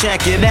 Check it out